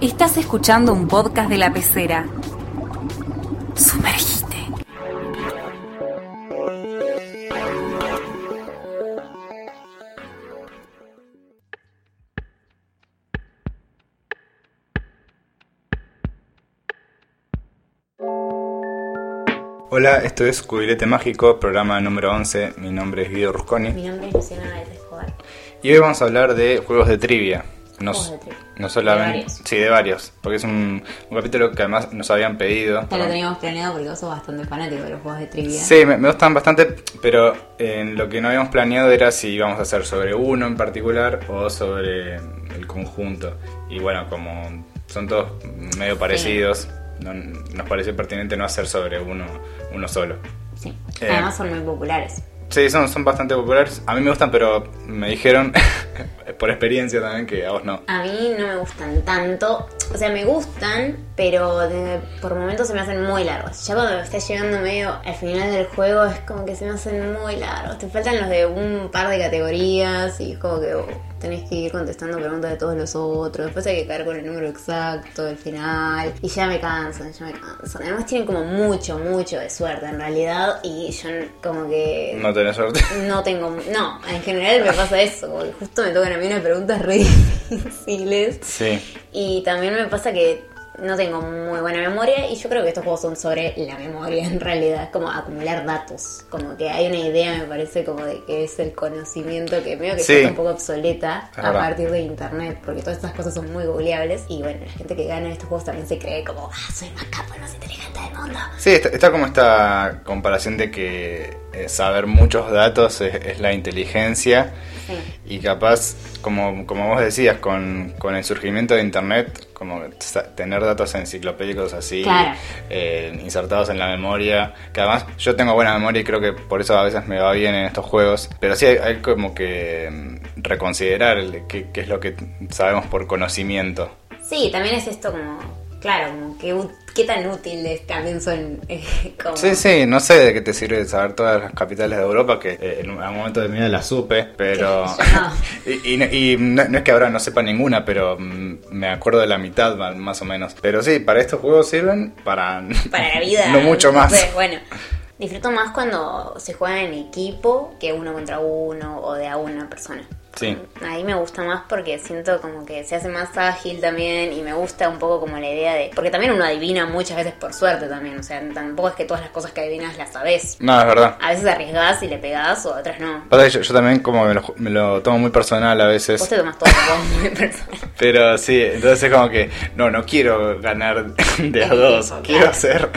Estás escuchando un podcast de la pecera. Sumergite. Hola, esto es Cubilete Mágico, programa número 11. Mi nombre es Guido Rusconi. Mi nombre es Luciana Valdés Escobar. Y hoy vamos a hablar de juegos de trivia. No, no solamente. De varios. Sí, de varios. Porque es un, un capítulo que además nos habían pedido. Ya lo teníamos planeado porque vos sos bastante fanático de los juegos de trivia. Sí, me, me gustan bastante, pero en lo que no habíamos planeado era si íbamos a hacer sobre uno en particular o sobre el conjunto. Y bueno, como son todos medio parecidos, no- nos pareció pertinente no hacer sobre uno, uno solo. Sí. Eh. Además son muy populares. Sí, son, son bastante populares. A mí me gustan, pero me dijeron, por experiencia también, que a vos no. A mí no me gustan tanto. O sea, me gustan, pero por momentos se me hacen muy largos. Ya cuando estás llegando medio al final del juego es como que se me hacen muy largos. Te faltan los de un par de categorías y es como que oh, tenés que ir contestando preguntas de todos los otros. Después hay que caer con el número exacto del final. Y ya me cansan, ya me cansan. Además tienen como mucho, mucho de suerte en realidad. Y yo como que... No tenés suerte. No tengo. No, en general me pasa eso. Porque justo me tocan a mí unas preguntas re difíciles. Sí. Y también me pasa que no tengo muy buena memoria. Y yo creo que estos juegos son sobre la memoria en realidad. Es como acumular datos. Como que hay una idea, me parece, como de que es el conocimiento que medio que Sí. está un poco obsoleta Es a verdad. partir de internet. Porque todas estas cosas son muy googleables. Y bueno, la gente que gana estos juegos también se cree como, ah, soy más capo, el más inteligente del mundo. Sí, está, está como esta comparación de que eh, saber muchos datos es, es la inteligencia. Sí. Y capaz, como, como vos decías, con, con el surgimiento de Internet, como tener datos enciclopédicos así, Claro. eh, insertados en la memoria, que además yo tengo buena memoria y creo que por eso a veces me va bien en estos juegos, pero sí hay, hay como que mm, reconsiderar qué, qué es lo que sabemos por conocimiento. Sí, también es esto como, claro, como que qué tan útiles también son eh, como... Sí, sí, no sé de qué te sirve saber todas las capitales de Europa, que eh, en algún momento de mi vida las supe, pero... No. y y- y no, no es que ahora no sepa ninguna, pero mm, me acuerdo de la mitad más o menos. Pero sí, para estos juegos sirven para... Para la vida. no mucho más. sé, bueno, disfruto más cuando se juega en equipo que uno contra uno o de a una persona. Sí. Ahí me gusta más porque siento como que se hace más ágil también y me gusta un poco como la idea de... Porque también uno adivina muchas veces por suerte también, o sea, tampoco es que todas las cosas que adivinas las sabes. No, es verdad. A veces arriesgás y le pegás o a otras no. Yo, yo también como me lo, ju- me lo tomo muy personal a Vos veces. te tomas todo muy personal. Pero sí, entonces es como que, no, no quiero ganar de a dos. Quiero ser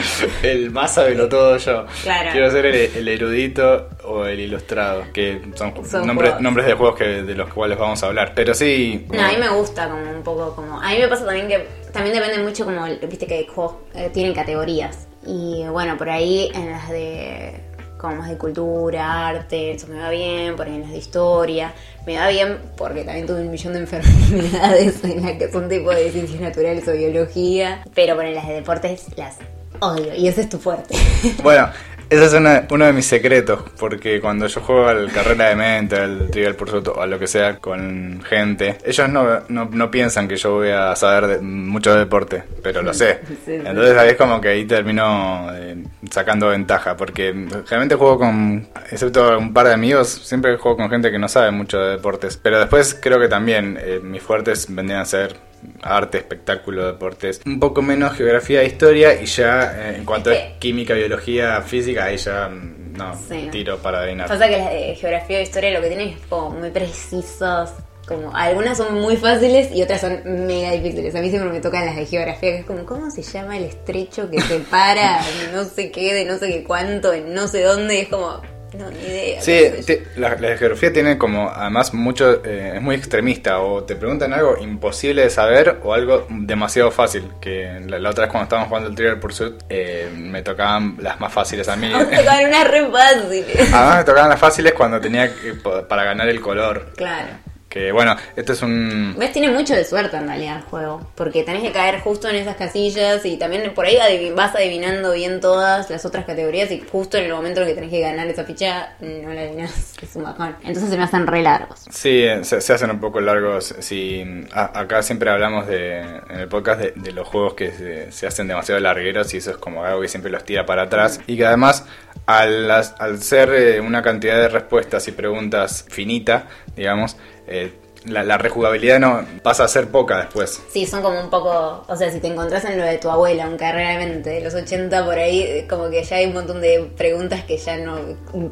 el más todo yo. Claro. Quiero ser el, el erudito o el ilustrado, que son, Son nombres, juegos. nombres de juegos que, de los cuales vamos a hablar. Pero sí, No, a mí me gusta como un poco como... A mí me pasa también que también depende mucho como, viste que juegos eh, tienen categorías. Y bueno, por ahí en las de como más de cultura, arte, eso me va bien, por ahí en las de historia, me va bien porque también tuve un millón de enfermedades en las que son tipo de ciencias naturales o biología, pero por ahí las de deportes las odio y ese es tu fuerte. Bueno, ese es una- uno de mis secretos, porque cuando yo juego al carrera de mente, al Trivial Pursuit o a lo que sea con gente, ellos no, no, no piensan que yo voy a saber de- mucho de deporte, pero lo sé. Entonces ahí es como que ahí termino eh, sacando ventaja, porque generalmente juego con, excepto un par de amigos, siempre juego con gente que no sabe mucho de deportes. Pero después creo que también eh, mis fuertes vendrían a ser arte, espectáculo, deportes, un poco menos geografía e historia y ya eh, en cuanto Es a química, biología, física, ahí ya mm, no, Sí. tiro para adivinar. Pasa que las de geografía o historia lo que tienen es como muy precisas. Como algunas son muy fáciles y otras son mega difíciles. A mí siempre me tocan las de geografía, que es como, ¿cómo se llama el estrecho que separa no sé qué de no sé qué cuánto en no sé dónde? Y es como, no, ni idea. Sí, te- la, la geografía tiene como, además, mucho, eh, es muy extremista, o te preguntan algo imposible de saber o algo demasiado fácil, que la, la otra vez cuando estábamos jugando el Trivial Pursuit, eh, me tocaban las más fáciles a mí. A tocar unas re fáciles. Además me tocaban las fáciles cuando tenía que, pa- para ganar el color. Claro. Que bueno, esto es un... ¿Ves? Tiene mucho de suerte en realidad el juego. Porque tenés que caer justo en esas casillas y también por ahí vas adivinando bien todas las otras categorías y justo en el momento en que tenés que ganar esa ficha no la adivinás. Es un bajón. Entonces se me hacen re largos. Sí, se, se hacen un poco largos. Si, a- acá siempre hablamos de, en el podcast de, de los juegos que se, se hacen demasiado largueros y eso es como algo que siempre los tira para atrás. Y que además, al, al ser eh, una cantidad de respuestas y preguntas finita, digamos, eh, la, la rejugabilidad no pasa a ser poca después. Sí, son como un poco. O sea, si te encontrás en lo de tu abuela, aunque realmente de los 80 por ahí, como que ya hay un montón de preguntas que ya no.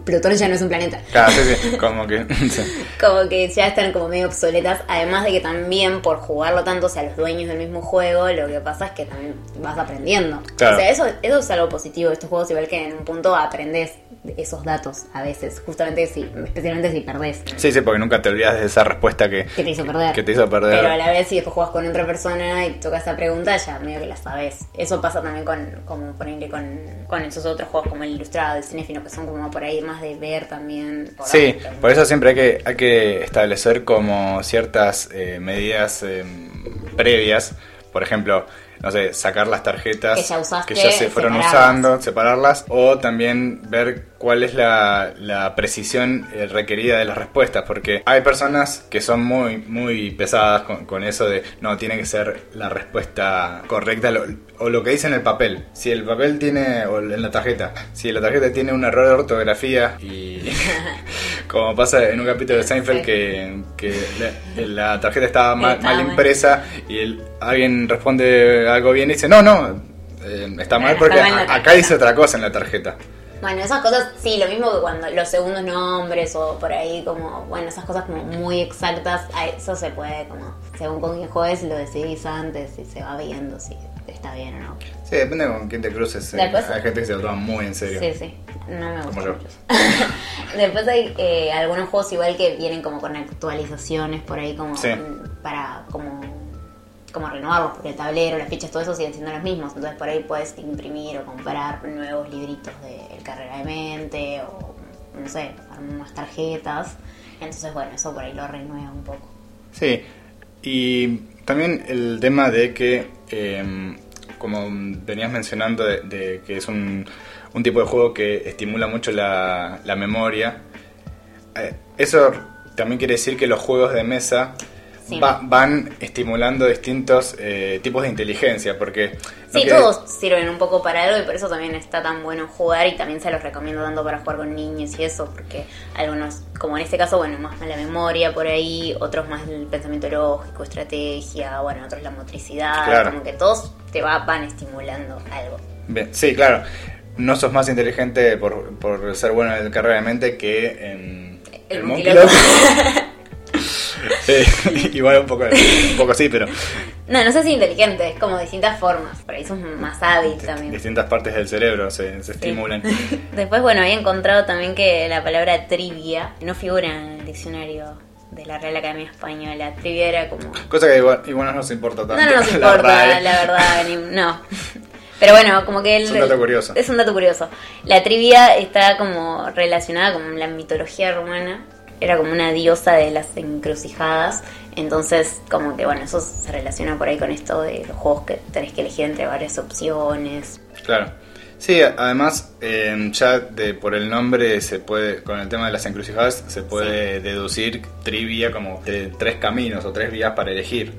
Plutón ya no es un planeta. Claro, sí, sí, como que... sí. Como que ya están como medio obsoletas. Además de que también por jugarlo tanto, o sea, los dueños del mismo juego, lo que pasa es que también vas aprendiendo. Claro. O sea, eso, eso es algo positivo de estos juegos, igual que en un punto aprendes esos datos a veces, justamente si, especialmente si perdés. Sí, sí, porque nunca te olvidas de esa respuesta que, Que te hizo perder. que te hizo perder. Pero a la vez, si después juegas con otra persona y tocas esa pregunta, ya medio que la sabes. Eso pasa también con, como ponerle con, con esos otros juegos como el ilustrado, el cinéfilo, que son como por ahí más de ver también. por Sí, ahí. por eso siempre hay que, hay que establecer como ciertas eh, medidas eh, previas. Por ejemplo, no sé, sacar las tarjetas Que ya usaste, que ya se fueron separarlas. usando, separarlas, o también ver cuál es la, la precisión eh, requerida de las respuestas, porque hay personas que son muy, muy pesadas con, con eso de, no, tiene que ser la respuesta correcta lo- o lo que dice en el papel. Si el papel tiene, o en la tarjeta, si la tarjeta tiene un error de ortografía y como pasa en un capítulo de Seinfeld que, que la, la tarjeta estaba mal, mal mal. impresa y el- alguien responde algo bien y dice, no, no, eh, está mal Está porque mal acá tarjeta". dice otra cosa en la tarjeta. Bueno, esas cosas, sí, lo mismo que cuando los segundos nombres o por ahí como, bueno, esas cosas como muy exactas, a eso se puede como, según con quién juegues, lo decidís antes y se va viendo si está bien o no. Sí, depende con quién te cruces. eh. Después- Hay gente que se lo toma muy en serio. Sí, sí, no me gusta Como yo. mucho. Después hay eh, algunos juegos igual que vienen como con actualizaciones por ahí como Sí. para como como renovarlos porque el tablero, las fichas, todo eso siguen siendo los mismos. Entonces por ahí puedes imprimir o comprar nuevos libritos de Carrera de Mente o no sé, unas tarjetas. Entonces bueno, eso por ahí lo renueva un poco. Sí, y también el tema de que, eh, como venías mencionando, de, de que es un, un tipo de juego que estimula mucho la, la memoria, eh, eso también quiere decir que los juegos de mesa Sí. va- van estimulando distintos eh, tipos de inteligencia, porque... Sí, quiere- todos sirven un poco para algo y por eso también está tan bueno jugar y también se los recomiendo tanto para jugar con niños y eso, porque algunos, como en este caso, bueno, más la memoria por ahí, otros más el pensamiento lógico, estrategia, bueno, otros la motricidad, Claro. como que todos te va, van estimulando algo. Bien, sí, claro. No sos más inteligente por, por ser bueno en el carrera de mente que en El Monkey igual un poco, un poco sí, pero No, no sé si inteligente, es como distintas formas, por ahí sos más hábil también. distintas partes del cerebro se, se estimulan. Después, bueno, había encontrado también que la palabra trivia no figura en el diccionario de la Real Academia Española. Trivia era como... Cosa que igual, igual no nos importa tanto. No, no nos la importa, la, verdad, no. Pero bueno, como que... el- Es un dato curioso. Es un dato curioso. La trivia está como relacionada con la mitología romana. Era como una diosa de las encrucijadas. Entonces, como que bueno, eso se relaciona por ahí con esto de los juegos que tenés que elegir entre varias opciones. Claro. Sí, además, eh, ya de, por el nombre se puede, con el tema de las encrucijadas, se puede deducir trivia como de tres caminos o tres vías para elegir.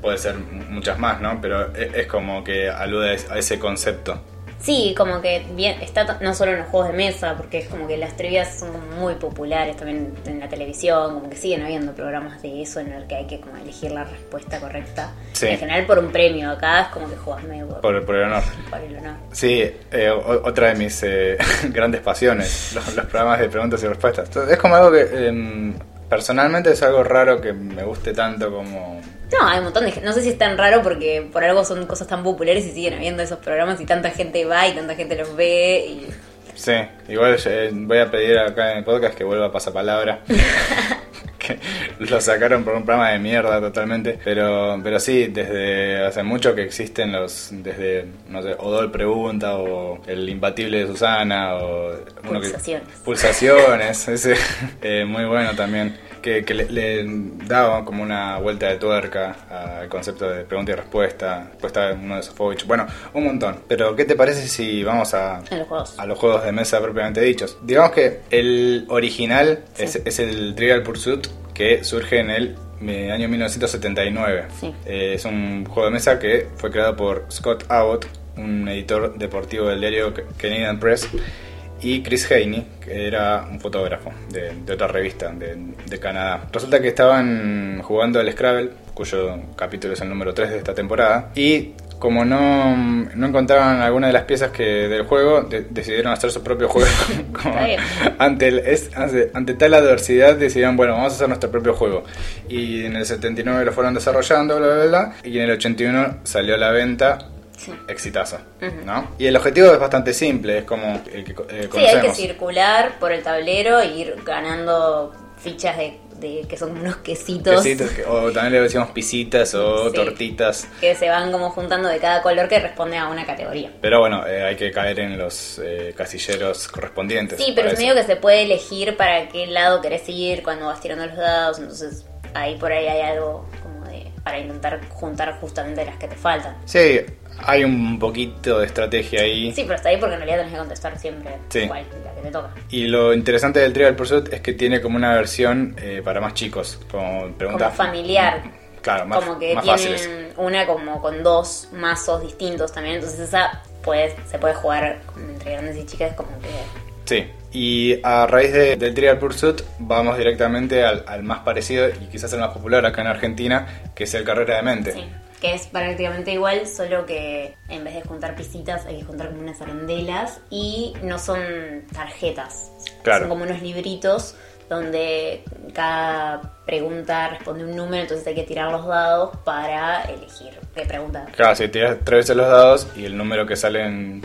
Puede ser muchas más, ¿no? Pero e- es, como que alude a ese concepto. Sí, como que bien, está no solo en los juegos de mesa, porque es como que las trivias son muy populares también en la televisión, como que siguen habiendo programas de eso en el que hay que como elegir la respuesta correcta. Sí. En general por un premio, acá es como que juegas medio por, Por, por el honor. por el honor. Sí, eh, otra de mis eh, grandes pasiones, los, los programas de preguntas y respuestas. Entonces, Es como algo que em, personalmente es algo raro que me guste tanto como... No, hay un montón de gente, no sé si es tan raro porque por algo son cosas tan populares y siguen habiendo esos programas y tanta gente va y tanta gente los ve y... Sí, igual eh, voy a pedir acá en el podcast que vuelva a pasapalabra. que lo sacaron por un programa de mierda totalmente. Pero, pero sí, desde hace mucho que existen los, desde, no sé, Odol Pregunta o El Imbatible de Susana o... uno que- Pulsaciones. Pulsaciones, ese, eh, muy bueno también. Que, que le, le daba como una vuelta de tuerca al concepto de pregunta y respuesta. Respuesta de uno de Sofovich. Bueno, un montón. Pero, ¿qué te parece si vamos a, A los juegos. a los juegos de mesa propiamente dichos? Digamos que el original Sí. es, es el Trivial Pursuit que surge en el eh, año 1979. Sí. Eh, es un juego de mesa que fue creado por Scott Abbott, un editor deportivo del diario Canadian Press, y Chris Haney, que era un fotógrafo de, de otra revista de, de Canadá. Resulta que estaban jugando al Scrabble, cuyo capítulo es el número 3 de esta temporada, y como no, no encontraban alguna de las piezas que del juego, de- decidieron hacer su propio juego. Como Está bien. ante, el- es- ante, ante tal adversidad decidieron, bueno, vamos a hacer nuestro propio juego. Y en el 79 lo fueron desarrollando, bla, bla, bla, y en el 81 salió a la venta. Sí. ¿no? Y el objetivo es bastante simple, es como el que eh, Sí, hay que circular por el tablero e ir ganando fichas de, de- que son como unos quesitos, Quesitos, que- o también le decimos pisitas o Sí. tortitas. que se van como juntando de cada color que responde a una categoría. Pero bueno, eh, hay que caer en los eh, casilleros correspondientes. Sí, pero es medio que se puede elegir para qué lado querés ir cuando vas tirando los dados, entonces ahí por ahí hay algo como de para intentar juntar justamente las que te faltan. Sí, hay un poquito de estrategia ahí. Sí, pero está ahí porque en realidad tenés que contestar siempre Sí. igual la que te toca. Y lo interesante del Trivial Pursuit es que tiene como una versión eh, para más chicos, como preguntas Como familiar. Claro, más, como que más tienen fáciles. una como con dos mazos distintos también, entonces esa puede, se puede jugar entre grandes y chicas como que... Sí. Y a raíz de- del Trivial Pursuit vamos directamente al, al más parecido y quizás el más popular acá en Argentina, que es el Carrera de Mente. Sí, que es prácticamente igual, solo que en vez de juntar pisitas hay que juntar como unas arandelas y no son tarjetas. Claro. Son como unos libritos donde cada pregunta responde un número, entonces hay que tirar los dados para elegir qué pregunta. Claro, si tiras tres veces los dados y el número que sale en,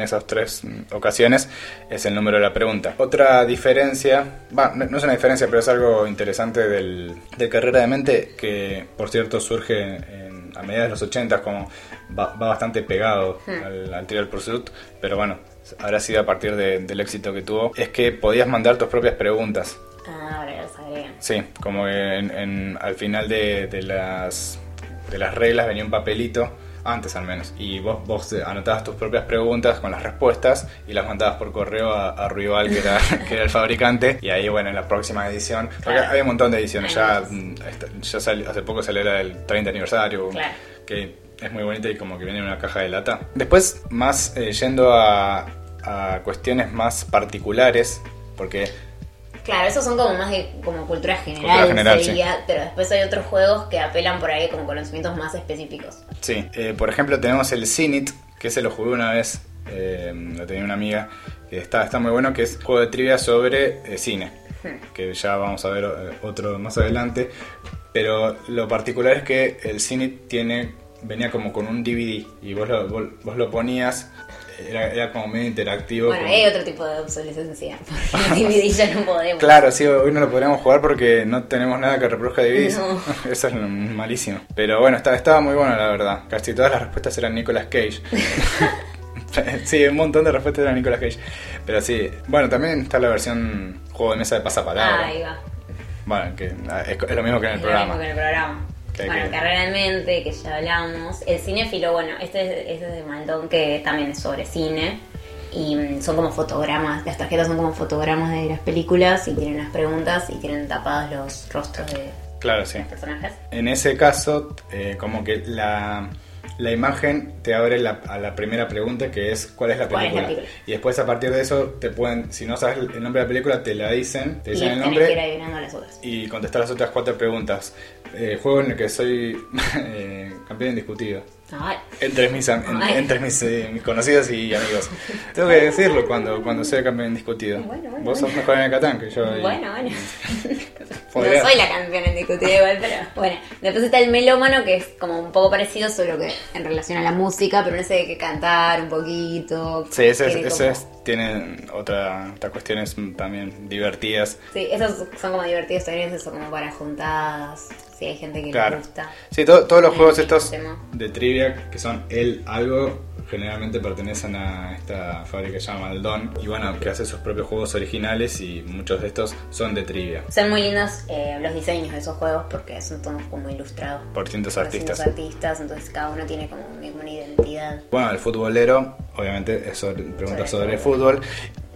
esas tres ocasiones es el número de la pregunta. Otra diferencia, no es una diferencia, pero es algo interesante del, del Carrera de Mente, que por cierto surge a mediados de los 80 como va, va bastante pegado al, al Trivial Pursuit, pero bueno, habrá sido a partir de- del éxito que tuvo, es que podías mandar tus propias preguntas. Ah, ahora ya los agregan. Sí, como que en, en- al final de, de las, de las reglas venía un papelito, antes al menos, y vos, vos anotabas tus propias preguntas con las respuestas y las mandabas por correo a, a Ruibal, que era, que era el fabricante, y ahí, bueno, en la próxima edición, porque Claro. había un montón de ediciones, ya, mm, ya salió- hace poco salió la del 30 aniversario, Claro. que es muy bonita y como que viene en una caja de lata. Después, más eh, yendo a, a cuestiones más particulares, porque Claro, esos son como más de como cultura general, Cultura general, sí. pero después hay otros juegos que apelan por ahí como conocimientos más específicos. Sí, eh, por ejemplo tenemos el Cinit, que se lo jugué una vez, eh, lo tenía una amiga, que está, está muy bueno, que es juego de trivia sobre eh, cine, que ya vamos a ver otro más adelante, pero lo particular es que el Cinit tiene, venía como con un DVD y vos lo, vos, vos lo ponías, era, era como medio interactivo. Bueno, con- hay otro tipo de obsolescencia, DVD ya no podemos. Claro, sí, hoy no lo podríamos jugar porque no tenemos nada que reproduzca DVDs. No. Eso es malísimo. Pero bueno, estaba, estaba muy bueno, la verdad. Casi todas las respuestas eran Nicolas Cage. sí, un montón de respuestas eran Nicolas Cage. Pero sí, bueno, también está la versión juego de mesa de pasapalabra. Ah, ahí va. Bueno, que ah, es, es lo mismo que en el Es lo programa. mismo que en el programa. Que bueno, que- Carrera en Mente, que ya hablamos. El cinéfilo, bueno, este es, este es de Maldón, que también es sobre cine. Y mm, son como fotogramas, las tarjetas son como fotogramas de las películas y tienen las preguntas y tienen tapados los rostros de Claro, sí. los personajes. En ese caso, eh, como que la, la imagen te abre la- a la primera pregunta que es ¿cuál es la ¿Cuál es la película? Y después a partir de eso te pueden, si no sabes el nombre de la película, te la dicen, te Y dicen el tenés que ir nombre las otras. y contestar las otras cuatro preguntas. Eh, juego en el que soy eh, campeón indiscutido. Entre mis, en- entre mis, eh, mis conocidos y amigos. Tengo que decirlo cuando, cuando soy campeón indiscutido. Bueno, bueno, Vos sos mejor en el Catán que yo. y- Bueno, bueno. No soy la campeona indiscutida igual, pero bueno. Después está el melómano, que es como un poco parecido, solo que en relación a la música, pero no sé, que cantar un poquito. Sí, ese, es- ese como- es- tiene otra, otras cuestiones también divertidas. Sí, esos son como divertidos también, eso como para juntadas, hay gente que Claro. le gusta. Sí, to- todos los juegos estos tema. de trivia que son el algo, generalmente pertenecen a esta fábrica que se llama Maldon y bueno, que hace sus propios juegos originales y muchos de estos son de trivia. Son muy lindos eh, los diseños de esos juegos porque son todos como ilustrados Por distintos por artistas. entonces cada uno tiene como una identidad. Bueno, el futbolero, obviamente, es sobre- pregunta Sobre sobre fútbol.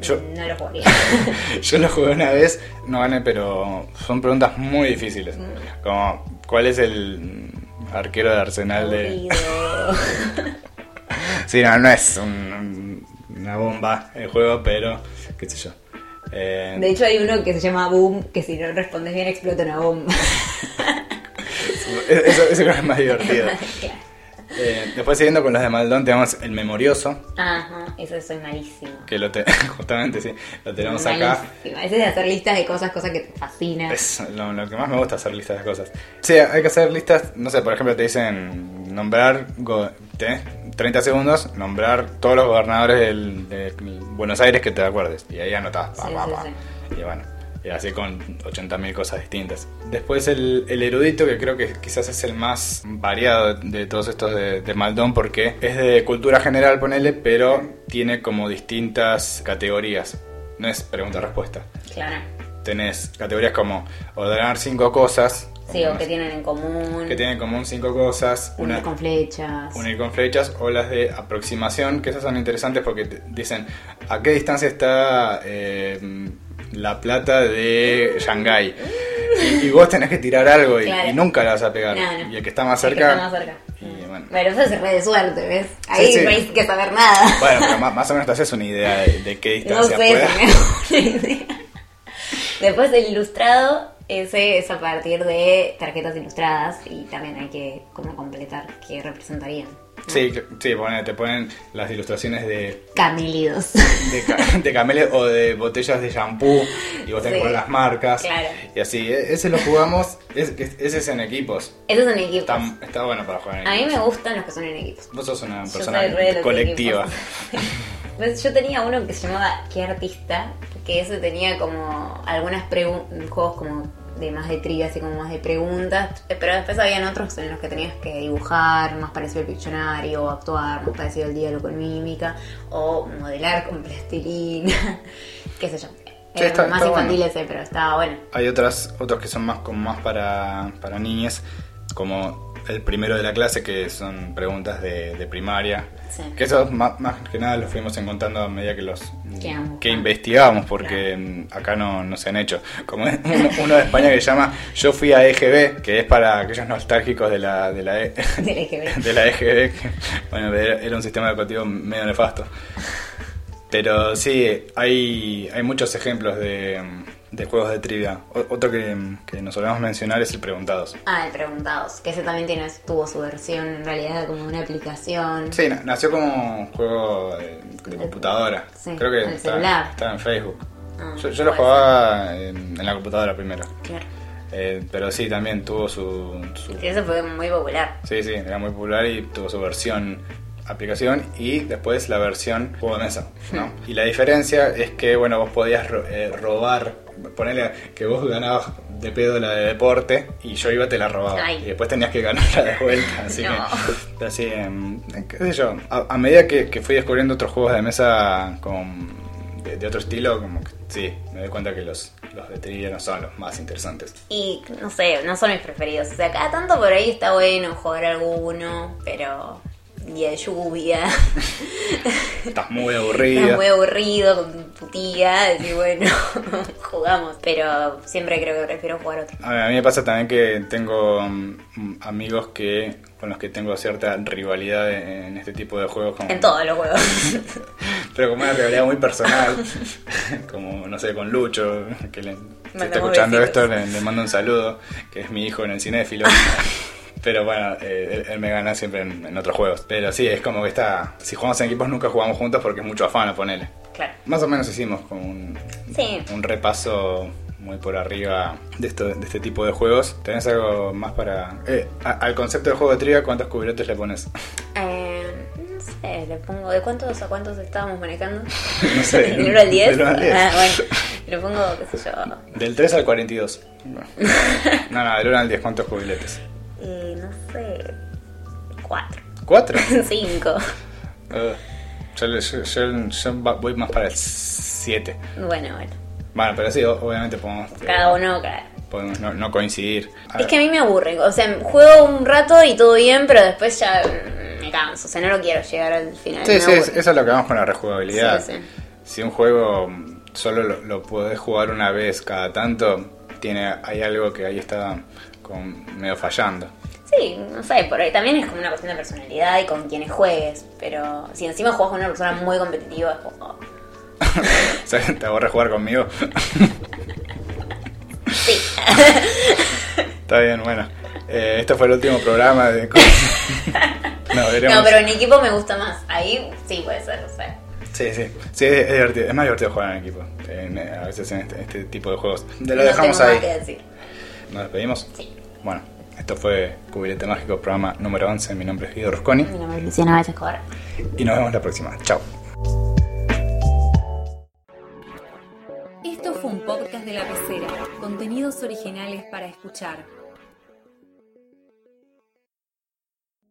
Yo, No lo jugaría. yo lo jugué una vez, no gané, pero son preguntas muy difíciles. Como, ¿cuál es el mm, arquero de Arsenal de...? Sí, no, no es un- una bomba el juego, pero qué sé yo. Eh, De hecho hay uno que se llama Boom, que si no respondes bien explota una bomba. eso, eso creo que es más divertido. Claro. Eh, después siguiendo con los de Maldón tenemos el memorioso, Ajá, eso soy malísimo. que lo te- justamente sí, lo tenemos acá. Malísima. Ese es de hacer listas de cosas, cosas que te fascinan. Es lo, lo que más me gusta hacer listas de cosas. Sí, hay que hacer listas, no sé, por ejemplo te dicen nombrar, go- tenés 30 segundos, nombrar todos los gobernadores del- de Buenos Aires que te acuerdes. Y ahí anotás, pa, Sí, pa, sí, pa. sí. Y bueno, y así con 80.000 cosas distintas. Después el, el erudito, que creo que quizás es el más variado de, de todos estos de, de Maldón, porque es de cultura general, ponele, pero tiene como distintas categorías. No es pregunta-respuesta Claro. tenés categorías como ordenar cinco cosas. Sí, o que tienen en común. que tienen en común cinco cosas. Unir Una, con flechas. unir con flechas o las de aproximación, que esas son interesantes porque te dicen a qué distancia está eh, la plata de Shanghái. Y, y vos tenés que tirar algo y, Claro. y nunca la vas a pegar. No, no. Y el que está más cerca. está más cerca. y bueno. Pero eso es re de suerte, ¿ves? Ahí sí. no hay que saber nada. Bueno, pero más, más o menos te haces una idea de, de qué no distancia sé, pueda. me una idea. Después el ilustrado, Ese es a partir de tarjetas ilustradas y también hay que como completar qué representarían. Sí, sí te ponen las ilustraciones de Camelidos. de, ca- de cameles o de botellas de shampoo y vos tenés Sí, que poner las marcas claro. y así. E- Ese lo jugamos, es- es- ese es en equipos. esos son equipos. Está, está bueno para jugar en A mí equipos. me gustan los que son en equipos. Vos sos una persona colectiva. yo tenía uno que se llamaba ¿Qué artista? Que ese tenía como algunas juegos como de más de trivia, así como más de preguntas, pero después habían otros en los que tenías que dibujar, más parecido al Pictionary, o actuar, más parecido al diálogo con mímica, o modelar con plastilina, qué sé yo. Era está- más está infantil bueno. ese, pero estaba bueno. Hay otras, otros que son más como más para, para niñas, como el primero de la clase, que son preguntas de, de primaria. Sí. Que eso más, más que nada los fuimos encontrando a medida que los Que investigamos, porque mm, acá no, no se han hecho. Como uno, uno de España que se llama Yo fui a EGB, que es para aquellos nostálgicos de la, de la, E- de la EGB, que, bueno, era, era un sistema educativo medio nefasto. Pero sí, hay, hay muchos ejemplos de, de juegos de trivia. O- otro que, que nos solemos mencionar es el Preguntados. Ah, el Preguntados, que ese también tiene, tuvo su versión en realidad como una aplicación. Sí, na- nació como un juego de, de computadora. Sí, Creo que en el celular. está en Facebook. Ah, yo yo lo jugaba en, en la computadora primero. Claro. Eh, pero sí, también tuvo su, su- Sí, eso fue muy popular. Sí, sí, era muy popular y tuvo su versión aplicación y después la versión juego de mesa, ¿no? Y la diferencia es que, bueno, vos podías ro- eh, robar, ponerle que vos ganabas de pedo la de deporte y yo iba te la robaba. Ay. Y después tenías que ganarla de vuelta, así No. que... Pero sí, em, qué sé yo, a, a medida que, que fui descubriendo otros juegos de mesa con, de, de otro estilo, como que sí, me doy cuenta que los, los de trivia no son los más interesantes. Y no sé, no son mis preferidos. O sea, cada tanto por ahí está bueno jugar alguno, pero día de lluvia, Estás muy aburrida. estás muy aburrido con tu tía, decir bueno, jugamos. Pero siempre creo que prefiero jugar otro. A mí, me pasa también que tengo mm, amigos que con los que tengo cierta rivalidad en este tipo de juegos. Como, En todos los juegos. Pero como una rivalidad muy personal, como, no sé, con Lucho, que le, si está escuchando besitos. esto, le, le mando un saludo, que es mi hijo en el cinéfilo. Pero bueno, eh, él, él me gana siempre en, en otros juegos. Pero sí, es como que está... Si jugamos en equipos nunca jugamos juntos porque es mucho afán a ponerle. claro. Más o menos hicimos como un, Sí. un repaso muy por arriba de, esto, de este tipo de juegos. ¿Tenés algo más para...? eh, a- al concepto de juego de trivia, ¿cuántos cubiletes le pones? Eh, no sé, le pongo. ¿De cuántos a cuántos estábamos manejando? No sé. ¿Del 1 al 10? Del uno al diez. Ah, bueno. Le pongo, qué sé yo. Del 3 al 42. No, no, del 1 al 10, ¿cuántos cubiletes? Eh, no sé. Cuatro. ¿Cuatro? Cinco. Uh, yo, yo- yo- voy más para el 7. Bueno, bueno. Bueno, pero sí, obviamente podemos, Cada uno, cada... podemos no, no coincidir. A Es que a mí me aburre. O sea, juego un rato y todo bien, pero después ya me canso. O sea, no lo quiero llegar al final. Sí, sí, es- eso es lo que vamos con la rejugabilidad. Sí, sí. Si un juego solo lo, lo podés jugar una vez cada tanto, tiene hay algo que ahí está con, medio fallando. Sí, no sé, por ahí también es como una cuestión de personalidad y con quienes juegues. Pero si encima juegas con una persona muy competitiva, es como. oh, ¿Te aburre jugar conmigo? Sí. Está bien, bueno. Eh, este fue el último programa de... no, veremos. No, pero en equipo me gusta más. Ahí sí puede ser, o sea. Sí, sí. Sí, es, es divertido. Es más divertido jugar en equipo. en- a veces en este, este tipo de juegos. De lo no dejamos tengo ahí. más que decir. ¿Nos despedimos? Sí. Bueno, esto fue Cubilete Mágico, programa número 11. Mi nombre es Guido Rusconi. Mi nombre es Luciana Valles Escobar. Y nos vemos la próxima. Chao. Esto fue un podcast de la pecera. Contenidos originales para escuchar.